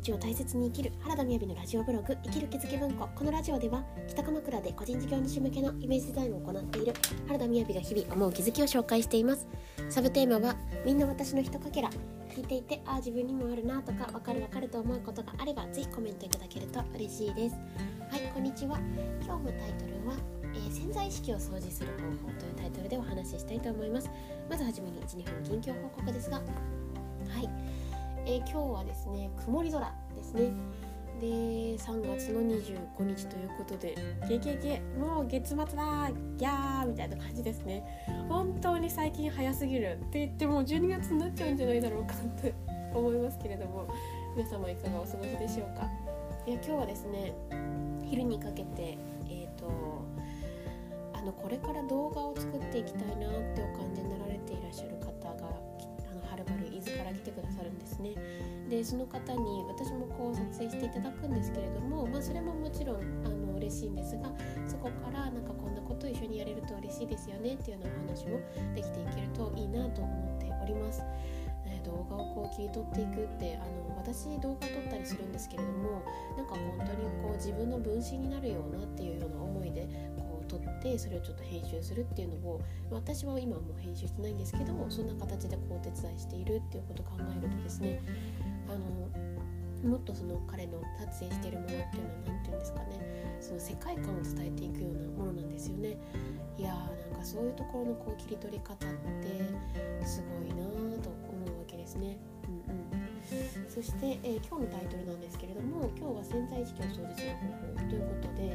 日を大切に生きる原田みやびのラジオブログ生きる気づき文庫。このラジオでは北鎌倉で個人事業主向けのイメージデザインを行っている原田みやびが日々思う気づきを紹介しています。サブテーマはみんな私のひとかけら聞いていてああ自分にもあるなとかわかるわかると思うことがあればぜひコメントいただけると嬉しいです。はいこんにちは。今日のタイトルは、えー、潜在意識を掃除する方法というタイトルでお話ししたいと思います。まずはじめに12分近況報告ですが。はい。えー、今日はですね曇り空ですね。で3月の25日ということで「ゲゲゲもう月末だギャー」みたいな感じですね。本当に最近早すぎるって言ってもう12月になっちゃうんじゃないだろうかって 思いますけれども皆様いかがお過ごしでしょうか？いや今日はですね昼にかけてえっ、ー、とあのこれから動画を作っていきたいなってお感じになられていらっしゃる方がある伊豆から来てくださるんですねでその方に私もこう撮影していただくんですけれども、まあ、それももちろんあの嬉しいんですがそこからなんかこんなこと一緒にやれると嬉しいですよねっていうようなお話もできていけるといいなと思っております。え動画をこう切り取っていくってあの私動画撮ったりするんですけれどもなんか本当にこう自分の分身になるようなっていうような思いで撮ってそれをちょっと編集するっていうのを私は今もう編集してないんですけどそんな形でこうお手伝いしているっていうことを考えるとですねあのもっとその彼の撮影しているものっていうのは何て言うんですかねその世界観を伝えていくようなものなんですよね。いやーなんかそういうところのこう切り取り方ってすごいなと思うわけですね。うんうん。そして、えー、今日のタイトルなんですけれども今日は潜在意識を掃除する方法ということで、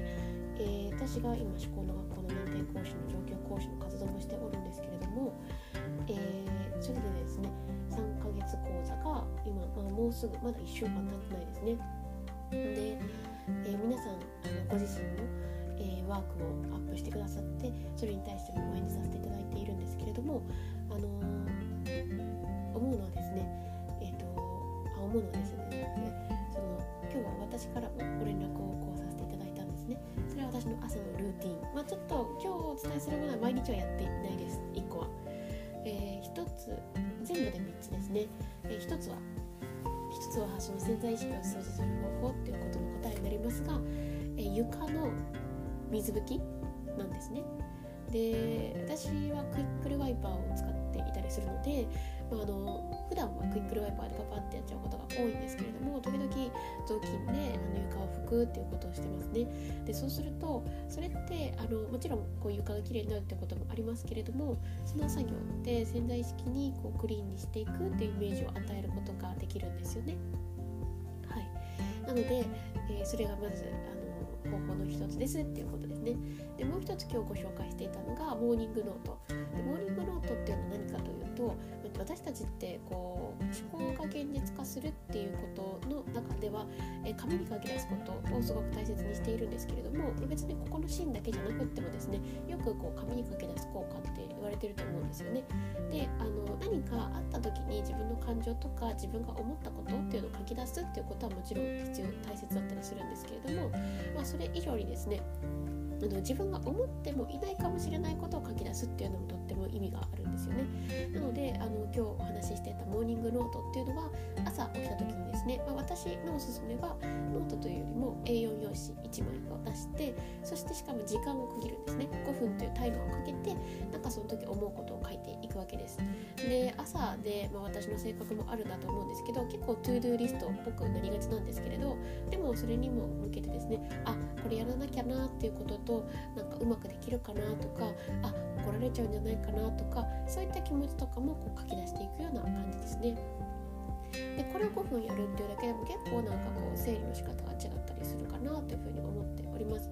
私が今思考の学校の認定講師の上級講師の活動もしておるんですけれども、えー、それでですね3ヶ月講座が今、まあ、もうすぐまだ1週間経ってないですね。で、えー、皆さんあのご自身の、えワークをアップしてくださってそれに対しても応援させていただいているんですけれどもあの思うのはですねえっ、とあ思うのはですね。その今日は私からこうでそれ私の朝のルーティン。まあちょっと今日お伝えするものは毎日はやっていないです。1個は、えー、1つ全部で3つですね、えー、1つは1つはその潜在意識を掃除する方法っていうことの答えになりますが、えー、床の水拭きなんですね。で私はクイックルワイパーを使っていたりするのでまあ、あの普段はクイックルワイパーでパパってやっちゃうことが多いんですけれども時々雑巾であの床を拭くっていうことをしてますね。でそうするとそれってあのもちろんこう床がきれいになるってこともありますけれどもその作業って潜在意識にこうクリーンにしていくっていうイメージを与えることができるんですよね。はい。なので、えー、それがまずあの方法の一つですっていうことですね。でもう一つ今日ご紹介していたのがモーニングノート。でモーニングノートっていうのは何かというと私たちってこう思考が現実化するっていうことの中では、え紙に書き出すことをすごく大切にしているんですけれども別にここのシーンだけじゃなくってもですねよくこう紙に書き出す効果って言われてると思うんですよね。であの何かあった時に自分の感情とか自分が思ったことっていうのを書き出すっていうことはもちろん必要大切だったりするんですけれども、まあ、それ以上にですねあの自分が思ってもいないかもしれないことを書き出すっていうのもとっても意味があるんですよね。なのであの今日お話ししてたモーニングノートっていうのは朝起きた時にですね、まあ、私のおすすめはノートというよりも A4 用紙1枚を出してそしてしかも時間を区切るんですね5分というタイマーをかけてなんかその時思うことを書いていくわけです。で朝で、まあ、私の性格もあるんだと思うんですけど結構 To Do リストっぽくなりがちなんですけれどでもそれにも向けてですねあこれやらなきゃなっていうこととなんかうまくできるかなとかあ怒られちゃうんじゃないかなとかそういった気持ちとかもこう書き出していくような感じですね。でこれを5分やるっていうだけでも結構なんかこう整理の仕方が違ったりするかなというふうに思っております。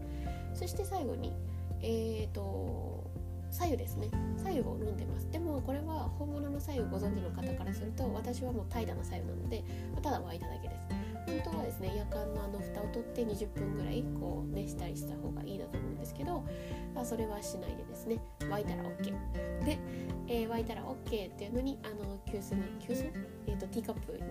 そして最後にえーと左右ですね左右を飲んでますでもこれは本物の左右ご存知の方からすると私はもう怠惰な左右なのでただ沸いただけです本当はですね夜間のあの蓋を取って20分ぐらいこう熱したりした方がいいなと思うんですけど、まあ、それはしないでですね沸いたら OK で、えー、沸いたら OK っていうのにあの急須に急須、えーと、ティーカップにテ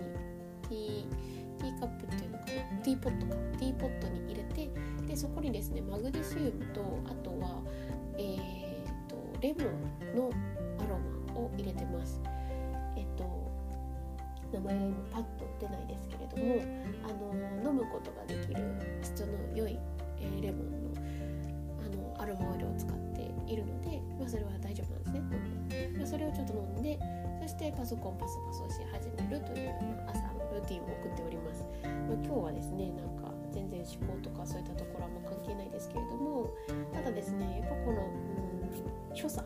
ィーティーカップっていうのかな？ティーポットか。ティーポットに入れてでそこにですねマグネシウムとあとはえーとレモンのアロマを入れてます。名前が今パッとってないですけれどもあの飲むことができる質の良い、えー、レモンのあのアロマオイルを使っているので、まあ、それは大丈夫なんですね。飲ん、まあ、それをちょっと飲んでそしてパソコンパソパソし始めるという朝のルーティンを送っております、まあ、今日はですねなんか全然思考とかそういったところはあんま関係ないですけれどもただですねやっぱこのうん所作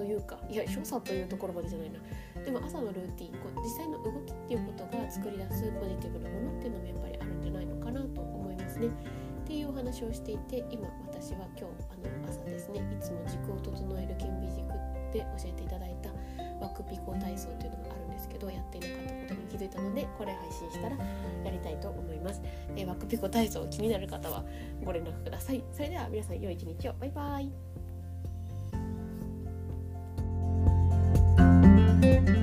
というかいや所作というところまでじゃないな。でも朝のルーティンこう実際の動きっていうことが作り出すポジティブなものっていうのもやっぱりあるんじゃないのかなと思いますね。っていうお話をしていて今私は今日あの朝ですねいつも軸を整える顕微軸で教えていただいたワクピコ体操というのがあるんですけどやっていなかったことに気づいたのでこれ配信したらやりたいと思います、え、ワクピコ体操気になる方はご連絡ください。それでは皆さん良い一日を。バイバイ。Bye.